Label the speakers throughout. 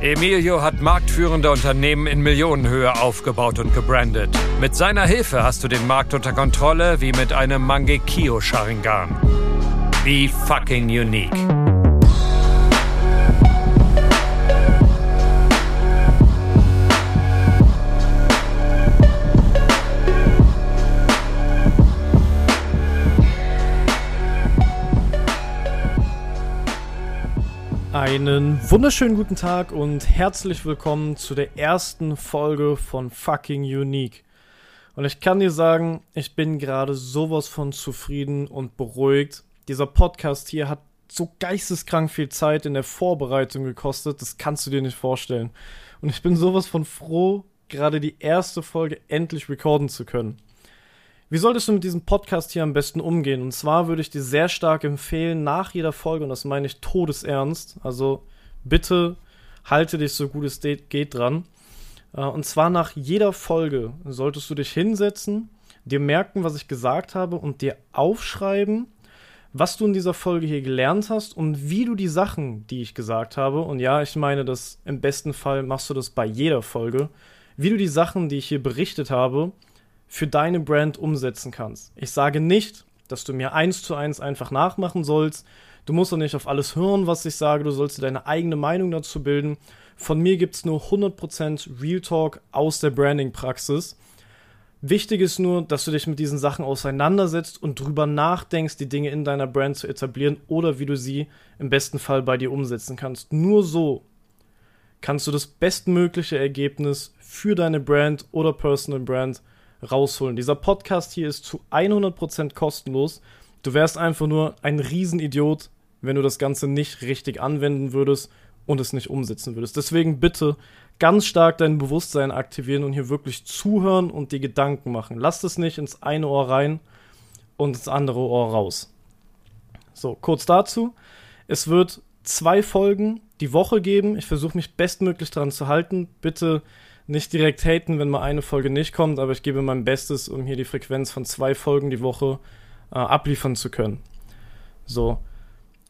Speaker 1: Emilio hat marktführende Unternehmen in Millionenhöhe aufgebaut und gebrandet. Mit seiner Hilfe hast du den Markt unter Kontrolle wie mit einem Mangekyo Sharingan. Be fucking unique.
Speaker 2: Einen wunderschönen guten Tag und herzlich willkommen zu der ersten Folge von Fucking Unique. Und ich kann dir sagen, ich bin gerade sowas von zufrieden und beruhigt. Dieser Podcast hier hat so geisteskrank viel Zeit in der Vorbereitung gekostet, das kannst du dir nicht vorstellen. Und ich bin sowas von froh, gerade die erste Folge endlich recorden zu können. Wie solltest du mit diesem Podcast hier am besten umgehen? Und zwar würde ich dir sehr stark empfehlen, nach jeder Folge, und das meine ich todesernst, also bitte halte dich so gut es geht dran. Äh, und zwar nach jeder Folge solltest du dich hinsetzen, dir merken, was ich gesagt habe und dir aufschreiben, was du in dieser Folge hier gelernt hast und wie du die Sachen, die ich gesagt habe, und ja, ich meine das im besten Fall machst du das bei jeder Folge, wie du die Sachen, die ich hier berichtet habe, für deine Brand umsetzen kannst. Ich sage nicht, dass du mir eins zu eins einfach nachmachen sollst. Du musst doch nicht auf alles hören, was ich sage. Du sollst dir deine eigene Meinung dazu bilden. Von mir gibt es nur 100% Real Talk aus der Branding-Praxis. Wichtig ist nur, dass du dich mit diesen Sachen auseinandersetzt und drüber nachdenkst, die Dinge in deiner Brand zu etablieren oder wie du sie im besten Fall bei dir umsetzen kannst. Nur so kannst du das bestmögliche Ergebnis für deine Brand oder Personal Brand rausholen. Dieser Podcast hier ist zu 100% kostenlos. Du wärst einfach nur ein Riesenidiot, wenn du das Ganze nicht richtig anwenden würdest und es nicht umsetzen würdest. Deswegen bitte ganz stark dein Bewusstsein aktivieren und hier wirklich zuhören und die Gedanken machen. Lass es nicht ins eine Ohr rein und ins andere Ohr raus. So, kurz dazu. Es wird zwei Folgen die Woche geben. Ich versuche mich bestmöglich daran zu halten. Bitte nicht direkt haten, wenn mal eine Folge nicht kommt, aber ich gebe mein Bestes, um hier die Frequenz von zwei Folgen die Woche äh, abliefern zu können. So,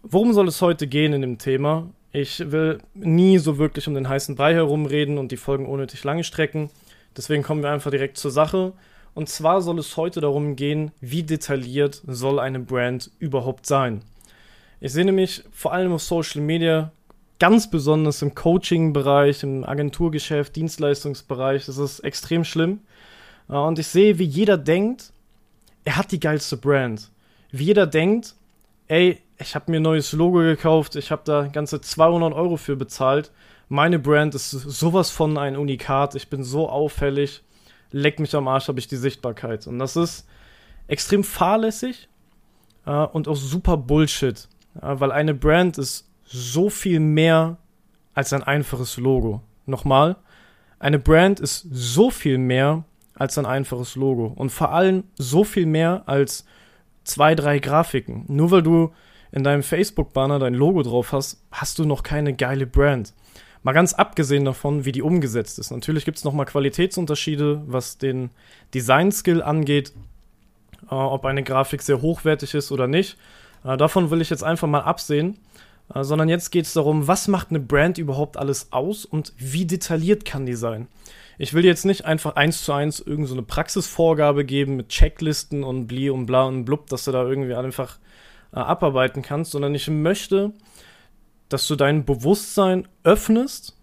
Speaker 2: worum soll es heute gehen in dem Thema? Ich will nie so wirklich um den heißen Brei herumreden und die Folgen unnötig lange strecken. Deswegen kommen wir einfach direkt zur Sache. Und zwar soll es heute darum gehen, wie detailliert soll eine Brand überhaupt sein. Ich sehe nämlich vor allem auf Social Media ganz besonders im Coaching-Bereich, im Agenturgeschäft, Dienstleistungsbereich, das ist extrem schlimm. Und ich sehe, wie jeder denkt, er hat die geilste Brand. Wie jeder denkt, ey, ich habe mir ein neues Logo gekauft, ich habe da ganze 200 Euro für bezahlt. Meine Brand ist sowas von ein Unikat, ich bin so auffällig, leck mich am Arsch, habe ich die Sichtbarkeit. Und das ist extrem fahrlässig äh, und auch super Bullshit. Weil eine Brand ist so viel mehr als ein einfaches Logo. Nochmal, eine Brand ist so viel mehr als ein einfaches Logo und vor allem so viel mehr als zwei, drei Grafiken. Nur weil du in deinem Facebook-Banner dein Logo drauf hast, hast du noch keine geile Brand. Mal ganz abgesehen davon, wie die umgesetzt ist. Natürlich gibt es nochmal Qualitätsunterschiede, was den Design-Skill angeht, äh, ob eine Grafik sehr hochwertig ist oder nicht. Äh, davon will ich jetzt einfach mal absehen sondern jetzt geht es darum, was macht eine Brand überhaupt alles aus und wie detailliert kann die sein. Ich will jetzt nicht einfach eins zu eins irgendeine so Praxisvorgabe geben mit Checklisten und bli und bla und blub, dass du da irgendwie einfach äh, abarbeiten kannst, sondern ich möchte, dass du dein Bewusstsein öffnest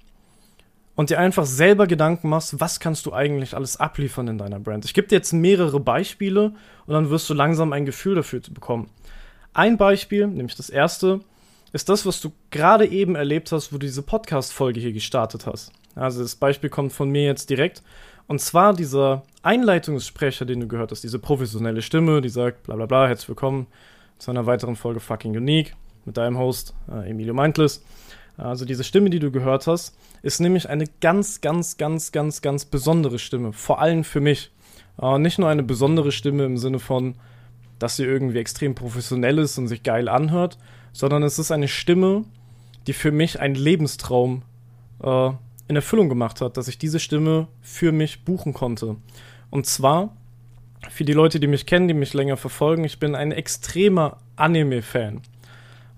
Speaker 2: und dir einfach selber Gedanken machst, was kannst du eigentlich alles abliefern in deiner Brand. Ich gebe dir jetzt mehrere Beispiele und dann wirst du langsam ein Gefühl dafür bekommen. Ein Beispiel, nämlich das erste, ist das, was du gerade eben erlebt hast, wo du diese Podcast-Folge hier gestartet hast. Also das Beispiel kommt von mir jetzt direkt. Und zwar dieser Einleitungssprecher, den du gehört hast, diese professionelle Stimme, die sagt, bla bla bla, herzlich willkommen zu einer weiteren Folge Fucking Unique mit deinem Host äh, Emilio Mindless. Also diese Stimme, die du gehört hast, ist nämlich eine ganz, ganz, ganz, ganz, ganz besondere Stimme. Vor allem für mich. Äh, nicht nur eine besondere Stimme im Sinne von, dass sie irgendwie extrem professionell ist und sich geil anhört, sondern es ist eine Stimme, die für mich einen Lebenstraum äh, in Erfüllung gemacht hat, dass ich diese Stimme für mich buchen konnte. Und zwar, für die Leute, die mich kennen, die mich länger verfolgen, ich bin ein extremer Anime-Fan.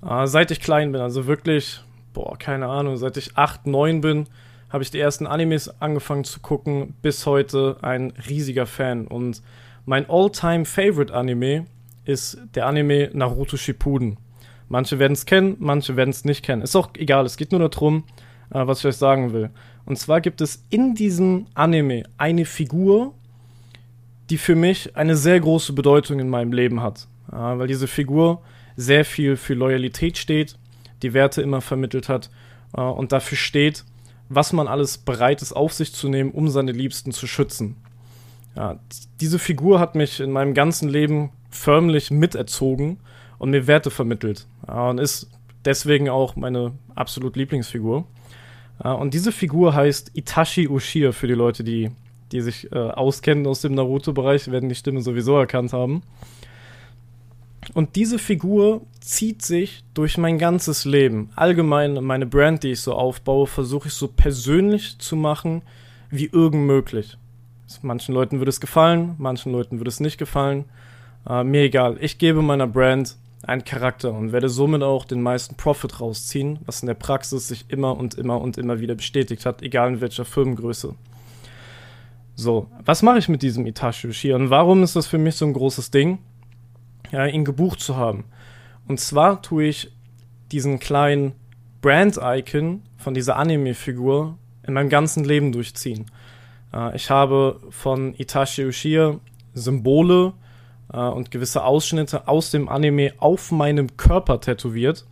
Speaker 2: Äh, seit ich klein bin, also wirklich, boah, keine Ahnung, seit ich 8, 9 bin, habe ich die ersten Animes angefangen zu gucken, bis heute ein riesiger Fan. Und mein all-time favorite Anime ist der Anime Naruto Shippuden. Manche werden es kennen, manche werden es nicht kennen. Ist auch egal, es geht nur darum, äh, was ich euch sagen will. Und zwar gibt es in diesem Anime eine Figur, die für mich eine sehr große Bedeutung in meinem Leben hat. Äh, weil diese Figur sehr viel für Loyalität steht, die Werte immer vermittelt hat äh, und dafür steht, was man alles bereit ist auf sich zu nehmen, um seine Liebsten zu schützen. Ja, diese Figur hat mich in meinem ganzen Leben förmlich miterzogen und mir Werte vermittelt und ist deswegen auch meine absolut Lieblingsfigur. Und diese Figur heißt Itachi Ushia für die Leute, die, die sich äh, auskennen aus dem Naruto-Bereich, werden die Stimme sowieso erkannt haben. Und diese Figur zieht sich durch mein ganzes Leben. Allgemein meine Brand, die ich so aufbaue, versuche ich so persönlich zu machen wie irgend möglich. Manchen Leuten würde es gefallen, manchen Leuten würde es nicht gefallen. Äh, mir egal. Ich gebe meiner Brand einen Charakter und werde somit auch den meisten Profit rausziehen, was in der Praxis sich immer und immer und immer wieder bestätigt hat, egal in welcher Firmengröße. So, was mache ich mit diesem Itachi Uchiha und warum ist das für mich so ein großes Ding? ja, ihn gebucht zu haben. Und zwar tue ich diesen kleinen Brand-Icon von dieser Anime-Figur in meinem ganzen Leben durchziehen. Äh, ich habe von Itachi Uchiha Symbole äh, und gewisse Ausschnitte aus dem Anime auf meinem Körper tätowiert,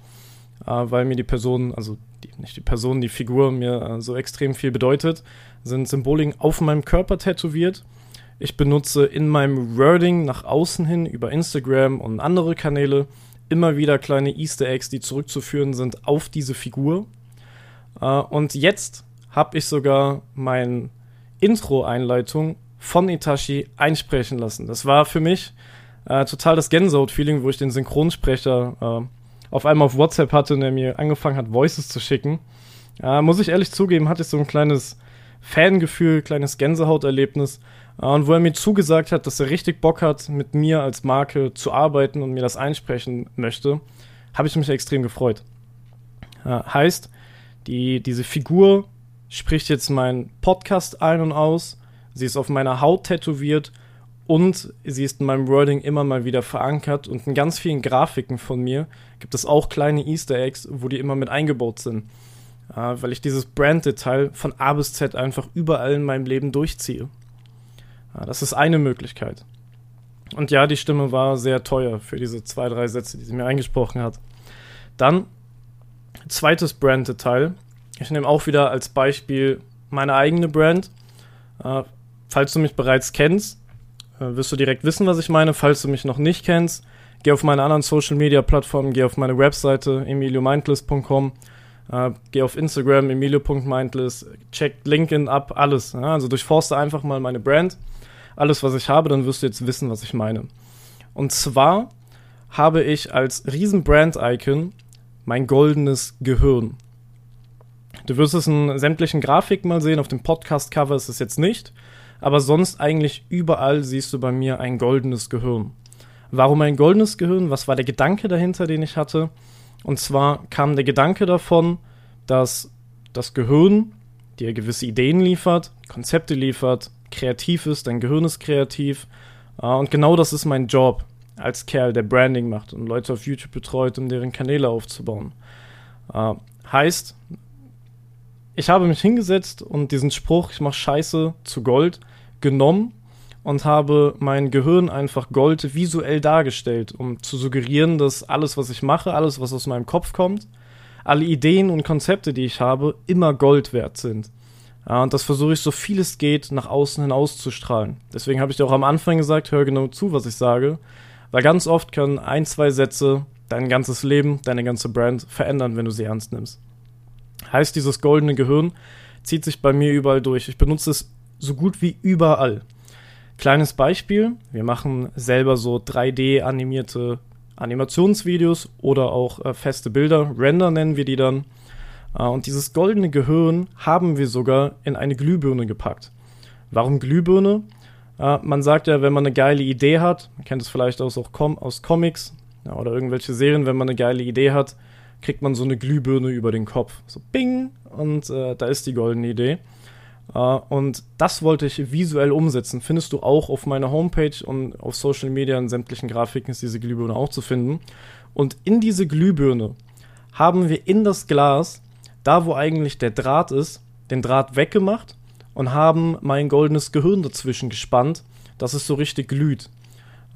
Speaker 2: äh, weil mir die Person, also die, nicht die Person, die Figur mir äh, so extrem viel bedeutet, sind Symboliken auf meinem Körper tätowiert ich benutze in meinem Wording nach außen hin über Instagram und andere Kanäle immer wieder kleine Easter Eggs, die zurückzuführen sind auf diese Figur. Äh, und jetzt habe ich sogar mein Intro-Einleitung von Itachi einsprechen lassen. Das war für mich äh, total das Gänsehaut-Feeling, wo ich den Synchronsprecher äh, auf einmal auf WhatsApp hatte und der mir angefangen hat, Voices zu schicken. Äh, muss ich ehrlich zugeben, hatte ich so ein kleines Fangefühl, kleines Gänsehauterlebnis. Äh, und wo er mir zugesagt hat, dass er richtig Bock hat, mit mir als Marke zu arbeiten und mir das einsprechen möchte, habe ich mich extrem gefreut. Äh, heißt, die, diese Figur spricht jetzt meinen Podcast ein und aus, sie ist auf meiner Haut tätowiert und sie ist in meinem Wording immer mal wieder verankert und in ganz vielen Grafiken von mir gibt es auch kleine Easter Eggs, wo die immer mit eingebaut sind. Äh, weil ich dieses Brand-Detail von A bis Z einfach überall in meinem Leben durchziehe. Ja, das ist eine Möglichkeit. Und ja, die Stimme war sehr teuer für diese zwei, drei Sätze, die sie mir eingesprochen hat. Dann, zweites Brand-Detail. Ich nehme auch wieder als Beispiel meine eigene Brand. Äh, falls du mich bereits kennst, äh, wirst du direkt wissen, was ich meine. Falls du mich noch nicht kennst, geh auf meine anderen Social-Media-Plattformen, geh auf meine Webseite emiliomindless.com äh, geh auf Instagram, emilio.mindless, check LinkedIn ab, alles. Ja? Also durchforste einfach mal meine Brand, alles, was ich habe, dann wirst du jetzt wissen, was ich meine. Und zwar habe ich als riesen Brand-Icon mein goldenes Gehirn. Du wirst es in sämtlichen Grafiken mal sehen, auf dem Podcast-Cover ist es jetzt nicht, aber sonst eigentlich überall siehst du bei mir ein goldenes Gehirn. Warum ein goldenes Gehirn? Was war der Gedanke dahinter, den ich hatte? Und zwar kam der Gedanke davon, dass das Gehirn dir gewisse Ideen liefert, Konzepte liefert, kreativ ist, dein Gehirn ist kreativ. Äh, und genau das ist mein Job als Kerl, der Branding macht und Leute auf YouTube betreut, um deren Kanäle aufzubauen. Äh, heißt, ich habe mich hingesetzt und diesen Spruch, ich mache Scheiße zu Gold, genommen und habe mein Gehirn einfach Gold visuell dargestellt, um zu suggerieren, dass alles, was ich mache, alles, was aus meinem Kopf kommt, alle Ideen und Konzepte, die ich habe, immer Gold wert sind. Und das versuche ich so viel es geht nach außen hin auszustrahlen. Deswegen habe ich dir auch am Anfang gesagt, hör genau zu, was ich sage, weil ganz oft können ein, zwei Sätze dein ganzes Leben, deine ganze Brand verändern, wenn du sie ernst nimmst. Heißt, dieses goldene Gehirn zieht sich bei mir überall durch. Ich benutze es so gut wie überall. Kleines Beispiel, wir machen selber so 3D-animierte Animationsvideos oder auch äh, feste Bilder, Render nennen wir die dann. Äh, und dieses goldene Gehirn haben wir sogar in eine Glühbirne gepackt. Warum Glühbirne? Äh, man sagt ja, wenn man eine geile Idee hat, man kennt es vielleicht aus, auch Com aus Comics ja, oder irgendwelche Serien, wenn man eine geile Idee hat, kriegt man so eine Glühbirne über den Kopf. So bing und äh, da ist die goldene Idee. Uh, und das wollte ich visuell umsetzen. Findest du auch auf meiner Homepage und auf Social Media in sämtlichen Grafiken ist diese Glühbirne auch zu finden. Und in diese Glühbirne haben wir in das Glas, da wo eigentlich der Draht ist, den Draht weggemacht und haben mein goldenes Gehirn dazwischen gespannt, dass es so richtig glüht.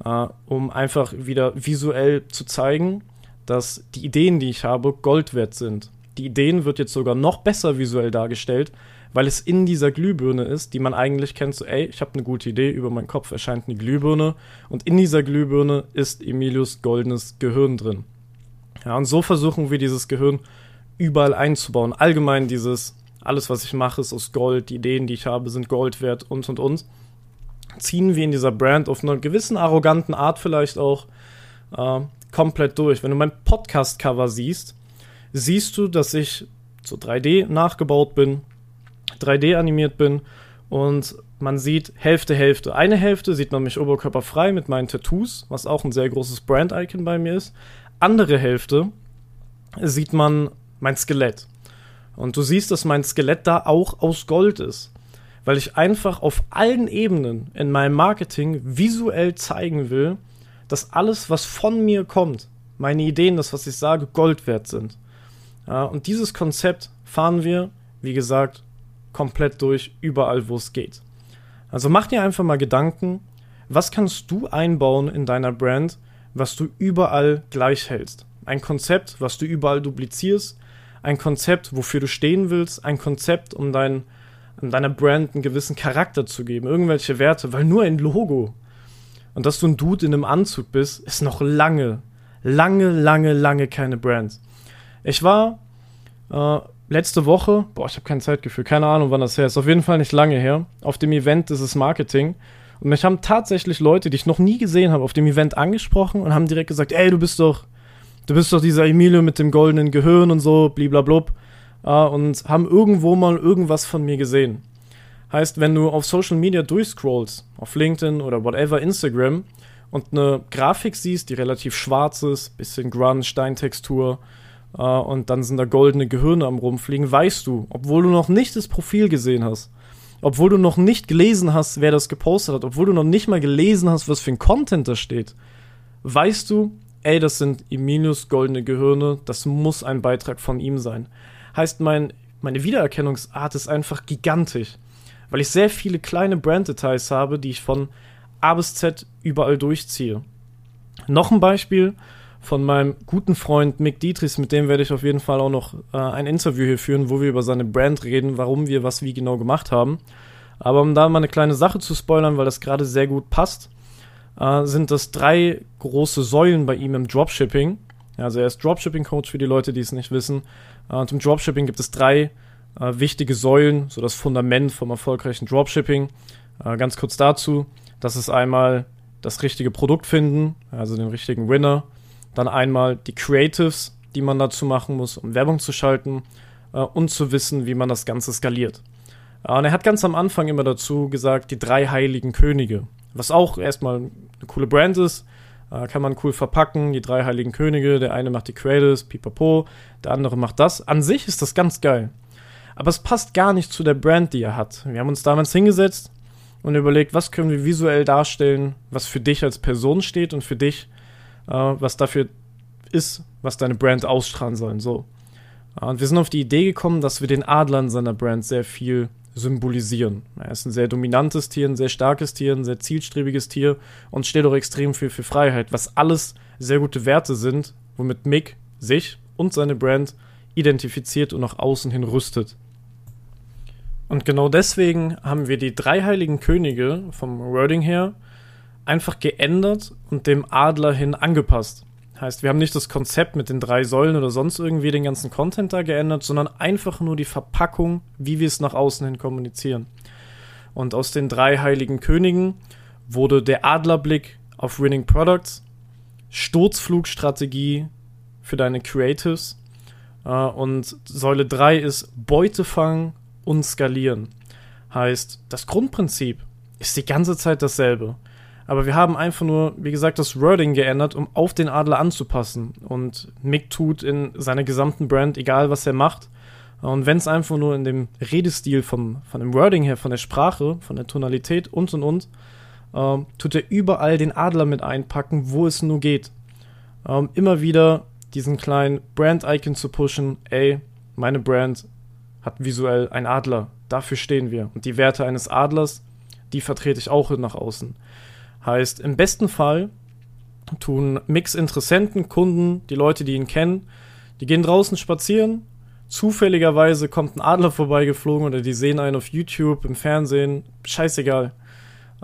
Speaker 2: Uh, um einfach wieder visuell zu zeigen, dass die Ideen, die ich habe, Gold wert sind. Die Ideen wird jetzt sogar noch besser visuell dargestellt, weil es in dieser Glühbirne ist, die man eigentlich kennt, so, ey, ich habe eine gute Idee, über meinen Kopf erscheint eine Glühbirne und in dieser Glühbirne ist Emilius goldenes Gehirn drin. Ja, und so versuchen wir dieses Gehirn überall einzubauen. Allgemein dieses, alles was ich mache ist aus Gold, die Ideen, die ich habe, sind Gold wert und und und. Ziehen wir in dieser Brand auf einer gewissen arroganten Art vielleicht auch äh, komplett durch. Wenn du mein Podcast-Cover siehst, siehst du, dass ich so 3D nachgebaut bin, 3D animiert bin und man sieht Hälfte, Hälfte. Eine Hälfte sieht man mich oberkörperfrei mit meinen Tattoos, was auch ein sehr großes Brand-Icon bei mir ist. Andere Hälfte sieht man mein Skelett. Und du siehst, dass mein Skelett da auch aus Gold ist. Weil ich einfach auf allen Ebenen in meinem Marketing visuell zeigen will, dass alles, was von mir kommt, meine Ideen, das, was ich sage, Gold wert sind. Ja, und dieses Konzept fahren wir, wie gesagt, komplett durch, überall, wo es geht. Also mach dir einfach mal Gedanken, was kannst du einbauen in deiner Brand, was du überall gleich hältst. Ein Konzept, was du überall duplizierst, ein Konzept, wofür du stehen willst, ein Konzept, um dein, um deiner Brand einen gewissen Charakter zu geben, irgendwelche Werte, weil nur ein Logo und dass du ein Dude in einem Anzug bist, ist noch lange, lange, lange, lange keine Brand. Ich war äh, letzte Woche, boah, ich habe kein Zeitgefühl, keine Ahnung, wann das her ist, auf jeden Fall nicht lange her, auf dem Event dieses Marketing. Und mich haben tatsächlich Leute, die ich noch nie gesehen habe, auf dem Event angesprochen und haben direkt gesagt, ey, du bist doch, du bist doch dieser Emilio mit dem goldenen Gehirn und so, bliblablub. Äh, und haben irgendwo mal irgendwas von mir gesehen. Heißt, wenn du auf Social Media durchscrollst, auf LinkedIn oder whatever, Instagram, und eine Grafik siehst, die relativ schwarz ist, bisschen Grunge, Steintextur, äh, und dann sind da goldene Gehirne am rumfliegen, weißt du, obwohl du noch nicht das Profil gesehen hast, obwohl du noch nicht gelesen hast, wer das gepostet hat, obwohl du noch nicht mal gelesen hast, was für ein Content da steht, weißt du, ey, das sind Emilius goldene Gehirne, das muss ein Beitrag von ihm sein. Heißt, mein, meine Wiedererkennungsart ist einfach gigantisch, weil ich sehr viele kleine Branddetails habe, die ich von A bis Z überall durchziehe. Noch ein Beispiel, von meinem guten Freund Mick Dietrichs, mit dem werde ich auf jeden Fall auch noch äh, ein Interview hier führen, wo wir über seine Brand reden, warum wir was wie genau gemacht haben. Aber um da mal eine kleine Sache zu spoilern, weil das gerade sehr gut passt, äh, sind das drei große Säulen bei ihm im Dropshipping. Also er ist Dropshipping-Coach für die Leute, die es nicht wissen. Äh, und im Dropshipping gibt es drei äh, wichtige Säulen, so das Fundament vom erfolgreichen Dropshipping. Äh, ganz kurz dazu, das ist einmal das richtige Produkt finden, also den richtigen Winner. Dann einmal die Creatives, die man dazu machen muss, um Werbung zu schalten äh, und zu wissen, wie man das Ganze skaliert. Und er hat ganz am Anfang immer dazu gesagt, die drei heiligen Könige. Was auch erstmal eine coole Brand ist, äh, kann man cool verpacken. Die drei heiligen Könige, der eine macht die Creatives, pipapo, der andere macht das. An sich ist das ganz geil. Aber es passt gar nicht zu der Brand, die er hat. Wir haben uns damals hingesetzt und überlegt, was können wir visuell darstellen, was für dich als Person steht und für dich äh, was dafür ist, was deine Brand ausstrahlen soll. So. Äh, und wir sind auf die Idee gekommen, dass wir den Adler in seiner Brand sehr viel symbolisieren. Er ist ein sehr dominantes Tier, ein sehr starkes Tier, ein sehr zielstrebiges Tier und steht auch extrem viel für Freiheit, was alles sehr gute Werte sind, womit Mick sich und seine Brand identifiziert und nach außen hin rüstet. Und genau deswegen haben wir die drei heiligen Könige vom Wording her einfach geändert und dem Adler hin angepasst. Heißt, wir haben nicht das Konzept mit den drei Säulen oder sonst irgendwie den ganzen Content da geändert, sondern einfach nur die Verpackung, wie wir es nach außen hin kommunizieren. Und aus den drei heiligen Königen wurde der Adlerblick auf Winning Products, Sturzflugstrategie für deine Creatives äh, und Säule 3 ist Beutefang und Skalieren. Heißt, das Grundprinzip ist die ganze Zeit dasselbe. Aber wir haben einfach nur, wie gesagt, das Wording geändert, um auf den Adler anzupassen. Und Mick tut in seiner gesamten Brand, egal was er macht. Und wenn es einfach nur in dem Redestil vom, von dem Wording her, von der Sprache, von der Tonalität und und und, äh, tut er überall den Adler mit einpacken, wo es nur geht. Ähm, immer wieder diesen kleinen Brand-Icon zu pushen, ey, meine Brand hat visuell ein Adler, dafür stehen wir. Und die Werte eines Adlers, die vertrete ich auch nach außen. Heißt, im besten Fall tun Mix-Interessenten, Kunden, die Leute, die ihn kennen, die gehen draußen spazieren. Zufälligerweise kommt ein Adler vorbeigeflogen oder die sehen einen auf YouTube, im Fernsehen, scheißegal.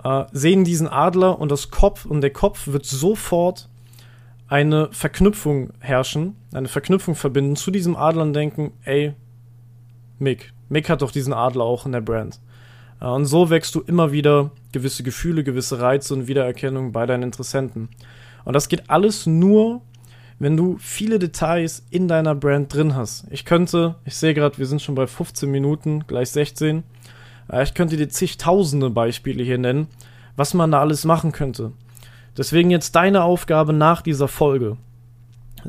Speaker 2: Äh, sehen diesen Adler und das Kopf und der Kopf wird sofort eine Verknüpfung herrschen, eine Verknüpfung verbinden zu diesem Adler und denken, ey, Mick, Mick hat doch diesen Adler auch in der Brand. Äh, und so wächst du immer wieder gewisse Gefühle, gewisse Reize und Wiedererkennung bei deinen Interessenten. Und das geht alles nur, wenn du viele Details in deiner Brand drin hast. Ich könnte, ich sehe gerade, wir sind schon bei 15 Minuten, gleich 16. Äh, ich könnte dir zigtausende Beispiele hier nennen, was man da alles machen könnte. Deswegen jetzt deine Aufgabe nach dieser Folge.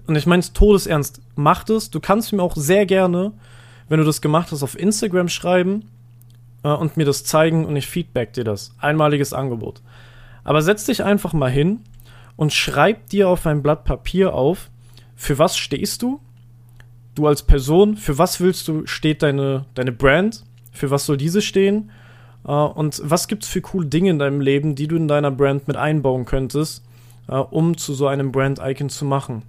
Speaker 2: Und ich meine es todesernst. Mach es. Du kannst mir auch sehr gerne, wenn du das gemacht hast, auf Instagram schreiben äh, und mir das zeigen und ich feedback dir das. Einmaliges Angebot. Aber setz dich einfach mal hin und schreib dir auf ein Blatt Papier auf, für was stehst du? Du als Person, für was willst du, steht deine, deine Brand? Für was soll diese stehen? Uh, und was gibt's für coole Dinge in deinem Leben, die du in deiner Brand mit einbauen könntest, uh, um zu so einem Brand-Icon zu machen?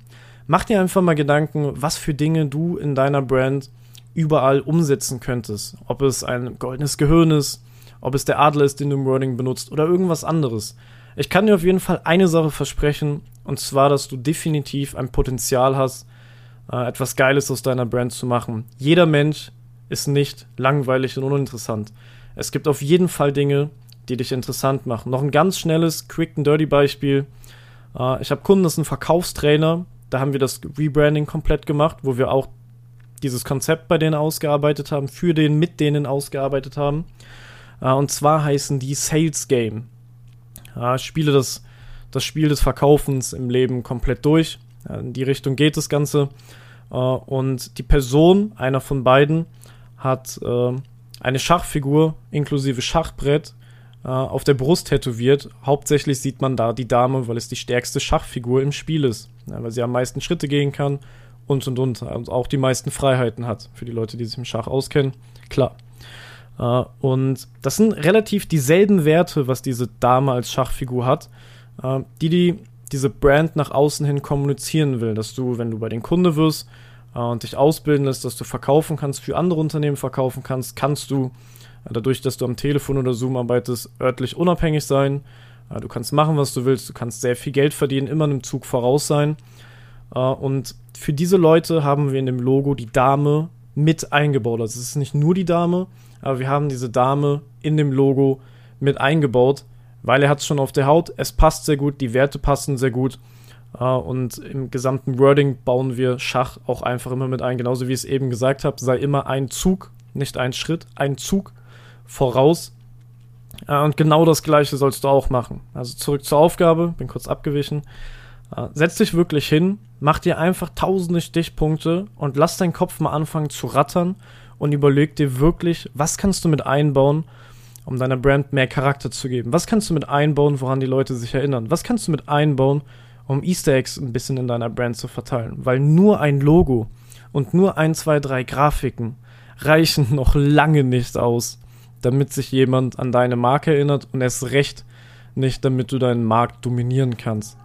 Speaker 2: Mach dir einfach mal Gedanken, was für Dinge du in deiner Brand überall umsetzen könntest. Ob es ein goldenes Gehirn ist, ob es der Adler ist, den du im Wording benutzt oder irgendwas anderes. Ich kann dir auf jeden Fall eine Sache versprechen, und zwar, dass du definitiv ein Potenzial hast, äh, etwas Geiles aus deiner Brand zu machen. Jeder Mensch ist nicht langweilig und uninteressant. Es gibt auf jeden Fall Dinge, die dich interessant machen. Noch ein ganz schnelles, quick and dirty Beispiel. Äh, ich habe Kunden, das ist ein Verkaufstrainer. Da haben wir das Rebranding komplett gemacht, wo wir auch dieses Konzept bei denen ausgearbeitet haben, für den, mit denen ausgearbeitet haben. Äh, und zwar heißen die Sales Game. Äh, spiele das, das Spiel des Verkaufens im Leben komplett durch. Äh, in die Richtung geht das Ganze. Äh, und die Person, einer von beiden, hat äh, eine Schachfigur inklusive Schachbrett auf der Brust tätowiert. Hauptsächlich sieht man da die Dame, weil es die stärkste Schachfigur im Spiel ist. Ja, weil sie am meisten Schritte gehen kann und und und. Und auch die meisten Freiheiten hat. Für die Leute, die sich im Schach auskennen. Klar. Uh, und das sind relativ dieselben Werte, was diese Dame als Schachfigur hat, uh, die, die diese Brand nach außen hin kommunizieren will. Dass du, wenn du bei den Kunde wirst uh, und dich ausbilden lässt, dass du verkaufen kannst, für andere Unternehmen verkaufen kannst, kannst du dadurch, dass du am Telefon oder Zoom arbeitest, örtlich unabhängig sein. du kannst machen, was du willst, du kannst sehr viel Geld verdienen, immer einem Zug voraus sein. Und für diese Leute haben wir in dem Logo die Dame mit eingebaut. Also es ist nicht nur die Dame, aber wir haben diese Dame in dem Logo mit eingebaut, weil er hat es schon auf der Haut. Es passt sehr gut, die Werte passen sehr gut. Uh, und im gesamten Wording bauen wir Schach auch einfach immer mit ein. Genauso wie ich es eben gesagt habe, sei immer ein Zug, nicht ein Schritt, ein Zug voraus. Uh, und genau das gleiche sollst du auch machen. Also zurück zur Aufgabe, bin kurz abgewichen. Setz dich wirklich hin, mach dir einfach tausende Stichpunkte und lass deinen Kopf mal anfangen zu rattern und überleg dir wirklich, was kannst du mit einbauen, um deiner Brand mehr Charakter zu geben? Was kannst du mit einbauen, woran die Leute sich erinnern? Was kannst du mit einbauen, um Easter Eggs ein bisschen in deiner Brand zu verteilen? Weil nur ein Logo und nur ein, zwei, drei Grafiken reichen noch lange nicht aus, damit sich jemand an deine Marke erinnert und erst recht nicht, damit du deinen Markt dominieren kannst.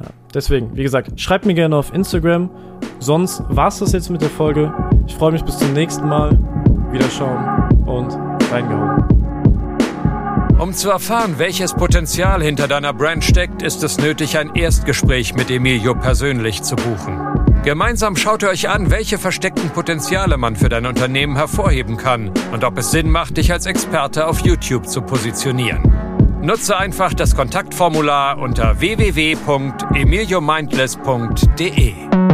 Speaker 2: Ja, deswegen, wie gesagt, schreibt mir gerne auf Instagram. Sonst war es das jetzt mit der Folge. Ich freue mich bis zum nächsten Mal. Wiederschauen und reingehauen.
Speaker 1: Um zu erfahren, welches Potenzial hinter deiner Brand steckt, ist es nötig, ein Erstgespräch mit Emilio persönlich zu buchen. Gemeinsam schaut ihr euch an, welche versteckten Potenziale man für dein Unternehmen hervorheben kann und ob es Sinn macht, dich als Experte auf YouTube zu positionieren. Nutze einfach das Kontaktformular unter www.emiliomindless.de.